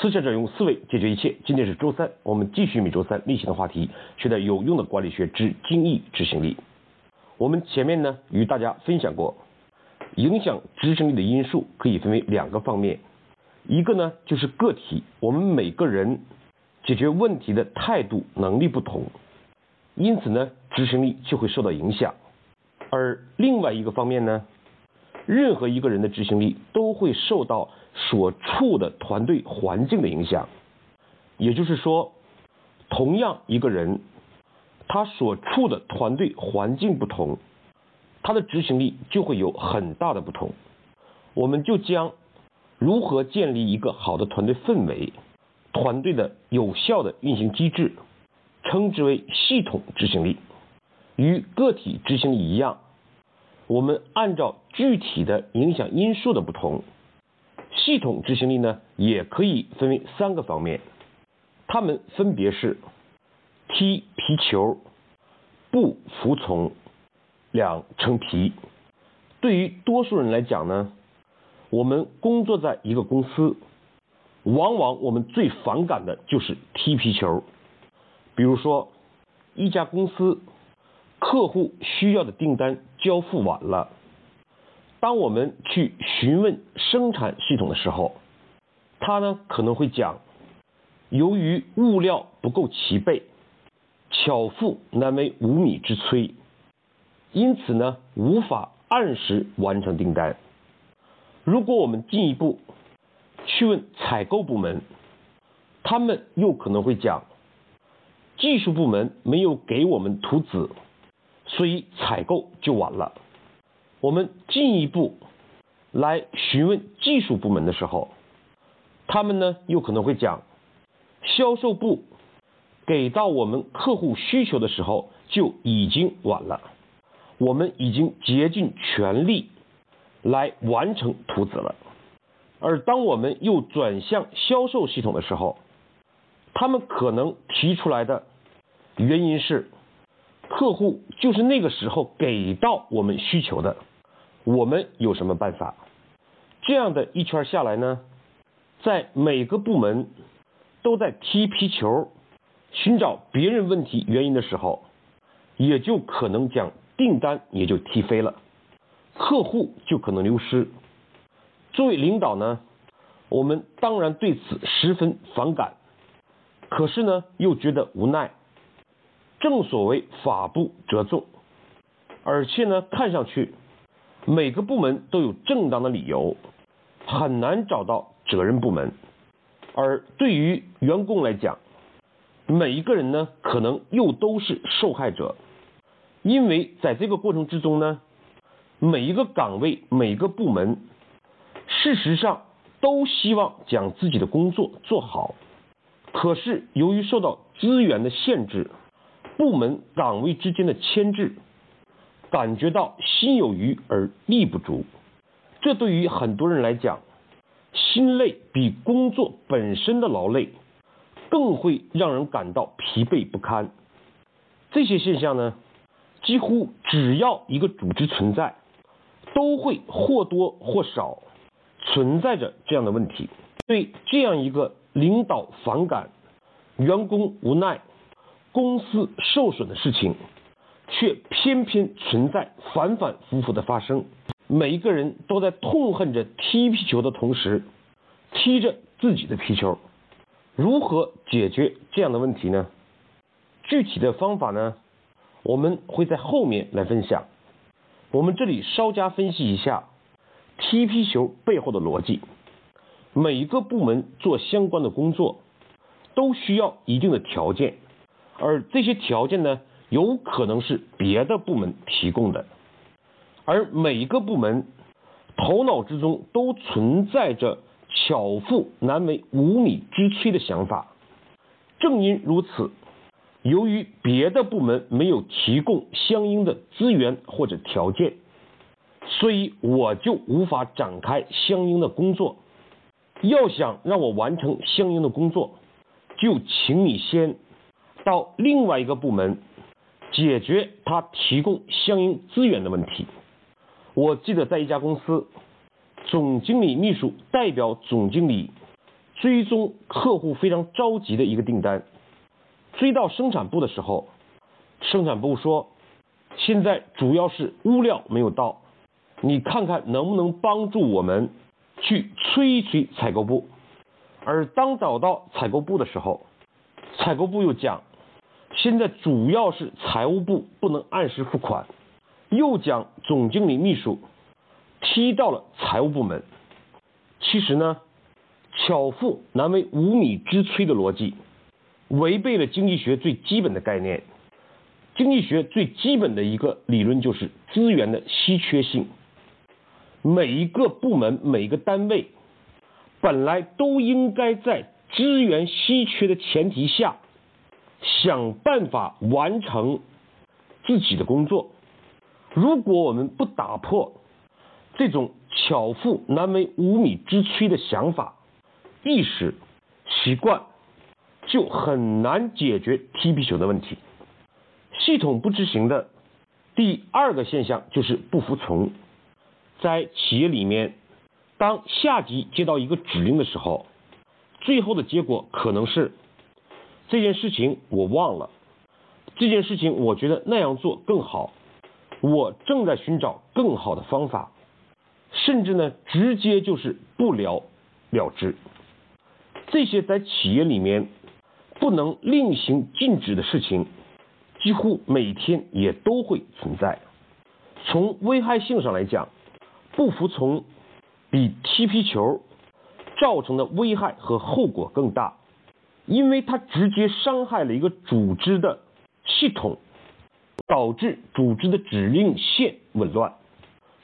思想者用思维解决一切。今天是周三，我们继续每周三例行的话题，学点有用的管理学之精益执行力。我们前面呢与大家分享过，影响执行力的因素可以分为两个方面，一个呢就是个体，我们每个人解决问题的态度能力不同，因此呢执行力就会受到影响。而另外一个方面呢，任何一个人的执行力都会受到所处的团队环境的影响。也就是说，同样一个人，他所处的团队环境不同，他的执行力就会有很大的不同。我们就将如何建立一个好的团队氛围、团队的有效的运行机制，称之为系统执行力。与个体执行力一样，我们按照具体的影响因素的不同，系统执行力呢也可以分为三个方面，它们分别是踢皮球、不服从、两成皮。对于多数人来讲呢，我们工作在一个公司，往往我们最反感的就是踢皮球。比如说，一家公司。客户需要的订单交付晚了，当我们去询问生产系统的时候，他呢可能会讲，由于物料不够齐备，巧妇难为无米之炊，因此呢无法按时完成订单。如果我们进一步去问采购部门，他们又可能会讲，技术部门没有给我们图纸。所以采购就晚了。我们进一步来询问技术部门的时候，他们呢又可能会讲，销售部给到我们客户需求的时候就已经晚了，我们已经竭尽全力来完成图纸了。而当我们又转向销售系统的时候，他们可能提出来的原因是。客户就是那个时候给到我们需求的，我们有什么办法？这样的一圈下来呢，在每个部门都在踢皮球，寻找别人问题原因的时候，也就可能将订单也就踢飞了，客户就可能流失。作为领导呢，我们当然对此十分反感，可是呢，又觉得无奈。正所谓法不责众，而且呢，看上去每个部门都有正当的理由，很难找到责任部门。而对于员工来讲，每一个人呢，可能又都是受害者，因为在这个过程之中呢，每一个岗位、每个部门，事实上都希望将自己的工作做好，可是由于受到资源的限制。部门岗位之间的牵制，感觉到心有余而力不足，这对于很多人来讲，心累比工作本身的劳累更会让人感到疲惫不堪。这些现象呢，几乎只要一个组织存在，都会或多或少存在着这样的问题。对这样一个领导反感，员工无奈。公司受损的事情，却偏偏存在反反复复的发生。每一个人都在痛恨着踢皮球的同时，踢着自己的皮球。如何解决这样的问题呢？具体的方法呢？我们会在后面来分享。我们这里稍加分析一下踢皮球背后的逻辑。每一个部门做相关的工作，都需要一定的条件。而这些条件呢，有可能是别的部门提供的，而每个部门头脑之中都存在着“巧妇难为无米之炊”的想法。正因如此，由于别的部门没有提供相应的资源或者条件，所以我就无法展开相应的工作。要想让我完成相应的工作，就请你先。到另外一个部门解决他提供相应资源的问题。我记得在一家公司，总经理秘书代表总经理追踪客户非常着急的一个订单，追到生产部的时候，生产部说现在主要是物料没有到，你看看能不能帮助我们去催一催采购部。而当找到采购部的时候，采购部又讲现在主要是财务部不能按时付款，又将总经理秘书踢到了财务部门。其实呢。巧妇难为无米之炊的逻辑，违背了经济学最基本的概念。经济学最基本的一个理论就是资源的稀缺性。每一个部门、每一个单位，本来都应该在资源稀缺的前提下，想办法完成自己的工作。如果我们不打破这种巧妇难为无米之炊的想法，意识习惯就很难解决踢皮球的问题。系统不执行的第二个现象就是不服从。在企业里面，当下级接到一个指令的时候，最后的结果可能是这件事情我忘了，这件事情我觉得那样做更好，我正在寻找更好的方法，甚至呢，直接就是不了了之。这些在企业里面不能令行禁止的事情，几乎每天也都会存在。从危害性上来讲，不服从比踢皮球造成的危害和后果更大，因为它直接伤害了一个组织的系统，导致组织的指令线紊乱，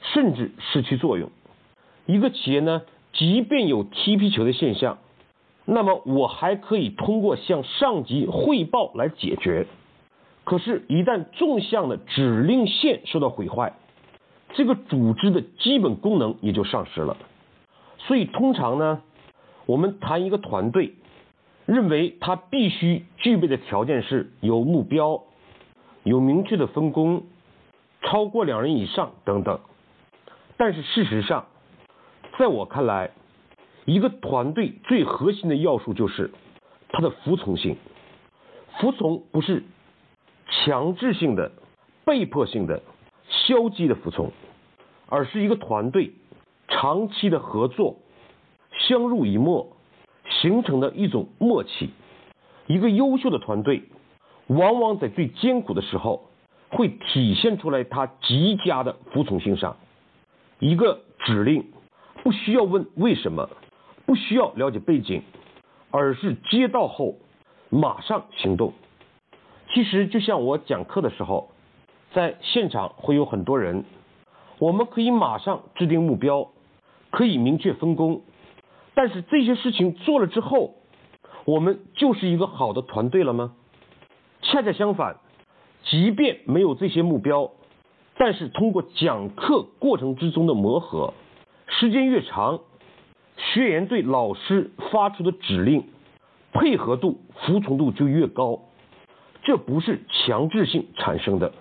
甚至失去作用。一个企业呢，即便有踢皮球的现象。那么我还可以通过向上级汇报来解决，可是，一旦纵向的指令线受到毁坏，这个组织的基本功能也就丧失了。所以，通常呢，我们谈一个团队，认为他必须具备的条件是有目标、有明确的分工、超过两人以上等等。但是事实上，在我看来，一个团队最核心的要素就是它的服从性。服从不是强制性的、被迫性的、消极的服从，而是一个团队长期的合作、相濡以沫形成的一种默契。一个优秀的团队，往往在最艰苦的时候，会体现出来它极佳的服从性上。一个指令不需要问为什么。不需要了解背景，而是接到后马上行动。其实就像我讲课的时候，在现场会有很多人，我们可以马上制定目标，可以明确分工，但是这些事情做了之后，我们就是一个好的团队了吗？恰恰相反，即便没有这些目标，但是通过讲课过程之中的磨合，时间越长。学员对老师发出的指令配合度、服从度就越高，这不是强制性产生的，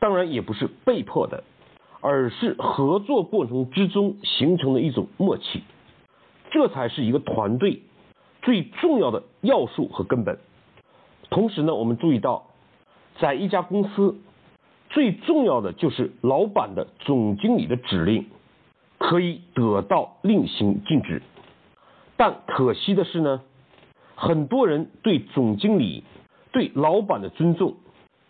当然也不是被迫的，而是合作过程之中形成的一种默契，这才是一个团队最重要的要素和根本。同时呢，我们注意到，在一家公司最重要的就是老板的总经理的指令。可以得到令行禁止，但可惜的是呢，很多人对总经理、对老板的尊重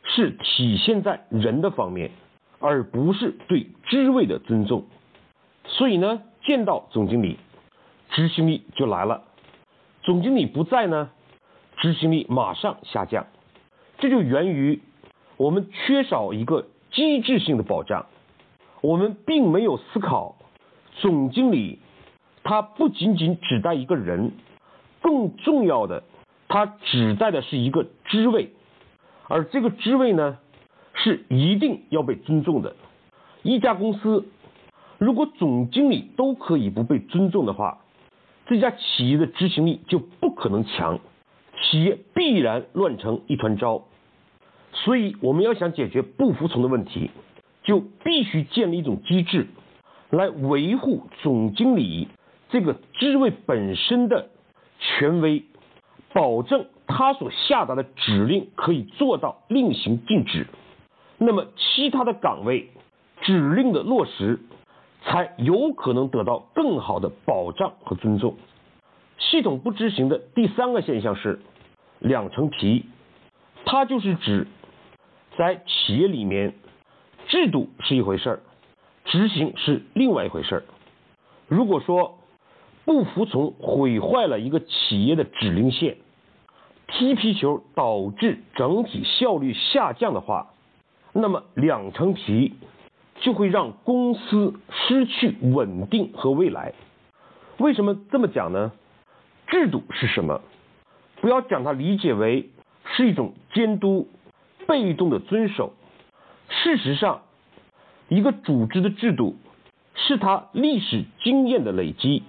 是体现在人的方面，而不是对职位的尊重。所以呢，见到总经理，执行力就来了；总经理不在呢，执行力马上下降。这就源于我们缺少一个机制性的保障，我们并没有思考。总经理，他不仅仅指代一个人，更重要的，他指代的是一个职位，而这个职位呢，是一定要被尊重的。一家公司，如果总经理都可以不被尊重的话，这家企业的执行力就不可能强，企业必然乱成一团糟。所以，我们要想解决不服从的问题，就必须建立一种机制。来维护总经理这个职位本身的权威，保证他所下达的指令可以做到令行禁止，那么其他的岗位指令的落实才有可能得到更好的保障和尊重。系统不执行的第三个现象是两层皮，它就是指在企业里面，制度是一回事儿，执行是另外一回事儿。如果说不服从毁坏了一个企业的指令线，踢皮球导致整体效率下降的话，那么两层皮就会让公司失去稳定和未来。为什么这么讲呢？制度是什么？不要将它理解为是一种监督、被动的遵守。事实上，一个组织的制度是它历史经验的累积，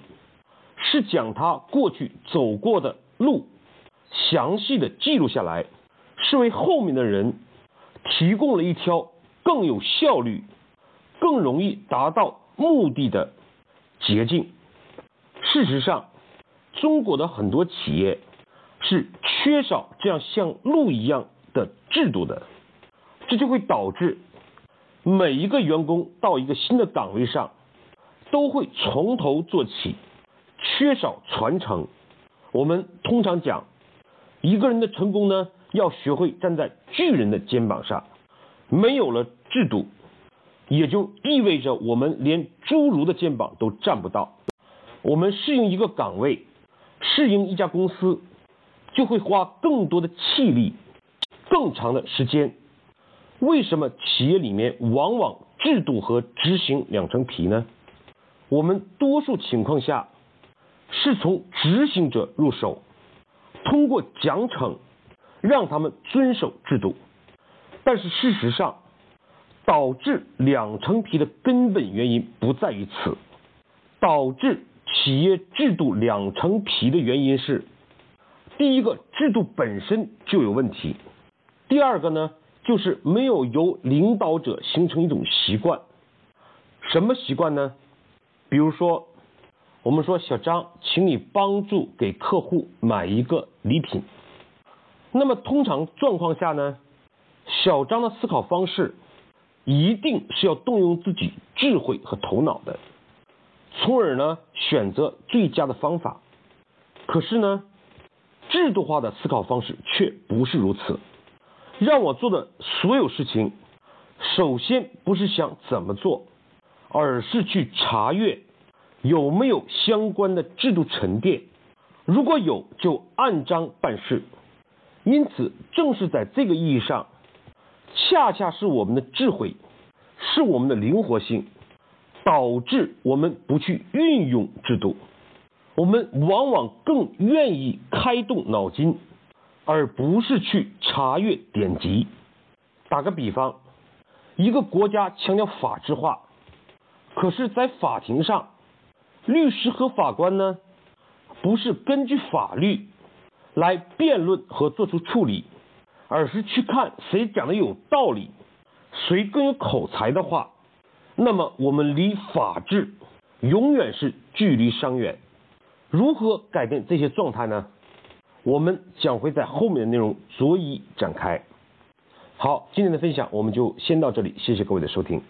是将它过去走过的路详细的记录下来，是为后面的人提供了一条更有效率、更容易达到目的的捷径。事实上。中国的很多企业是缺少这样像路一样的制度的，这就会导致每一个员工到一个新的岗位上都会从头做起，缺少传承。我们通常讲，一个人的成功呢，要学会站在巨人的肩膀上。没有了制度，也就意味着我们连侏儒的肩膀都站不到。我们适应一个岗位。适应一家公司，就会花更多的气力、更长的时间。为什么企业里面往往制度和执行两层皮呢？我们多数情况下是从执行者入手，通过奖惩让他们遵守制度。但是事实上，导致两层皮的根本原因不在于此，导致。企业制度两层皮的原因是：第一个，制度本身就有问题；第二个呢，就是没有由领导者形成一种习惯。什么习惯呢？比如说，我们说小张，请你帮助给客户买一个礼品。那么通常状况下呢，小张的思考方式一定是要动用自己智慧和头脑的。从而呢，选择最佳的方法。可是呢，制度化的思考方式却不是如此。让我做的所有事情，首先不是想怎么做，而是去查阅有没有相关的制度沉淀。如果有，就按章办事。因此，正是在这个意义上，恰恰是我们的智慧，是我们的灵活性。导致我们不去运用制度，我们往往更愿意开动脑筋，而不是去查阅典籍。打个比方，一个国家强调法治化，可是，在法庭上，律师和法官呢，不是根据法律来辩论和做出处理，而是去看谁讲的有道理，谁更有口才的话。那么，我们离法治永远是距离尚远。如何改变这些状态呢？我们将会在后面的内容逐一展开。好，今天的分享我们就先到这里，谢谢各位的收听。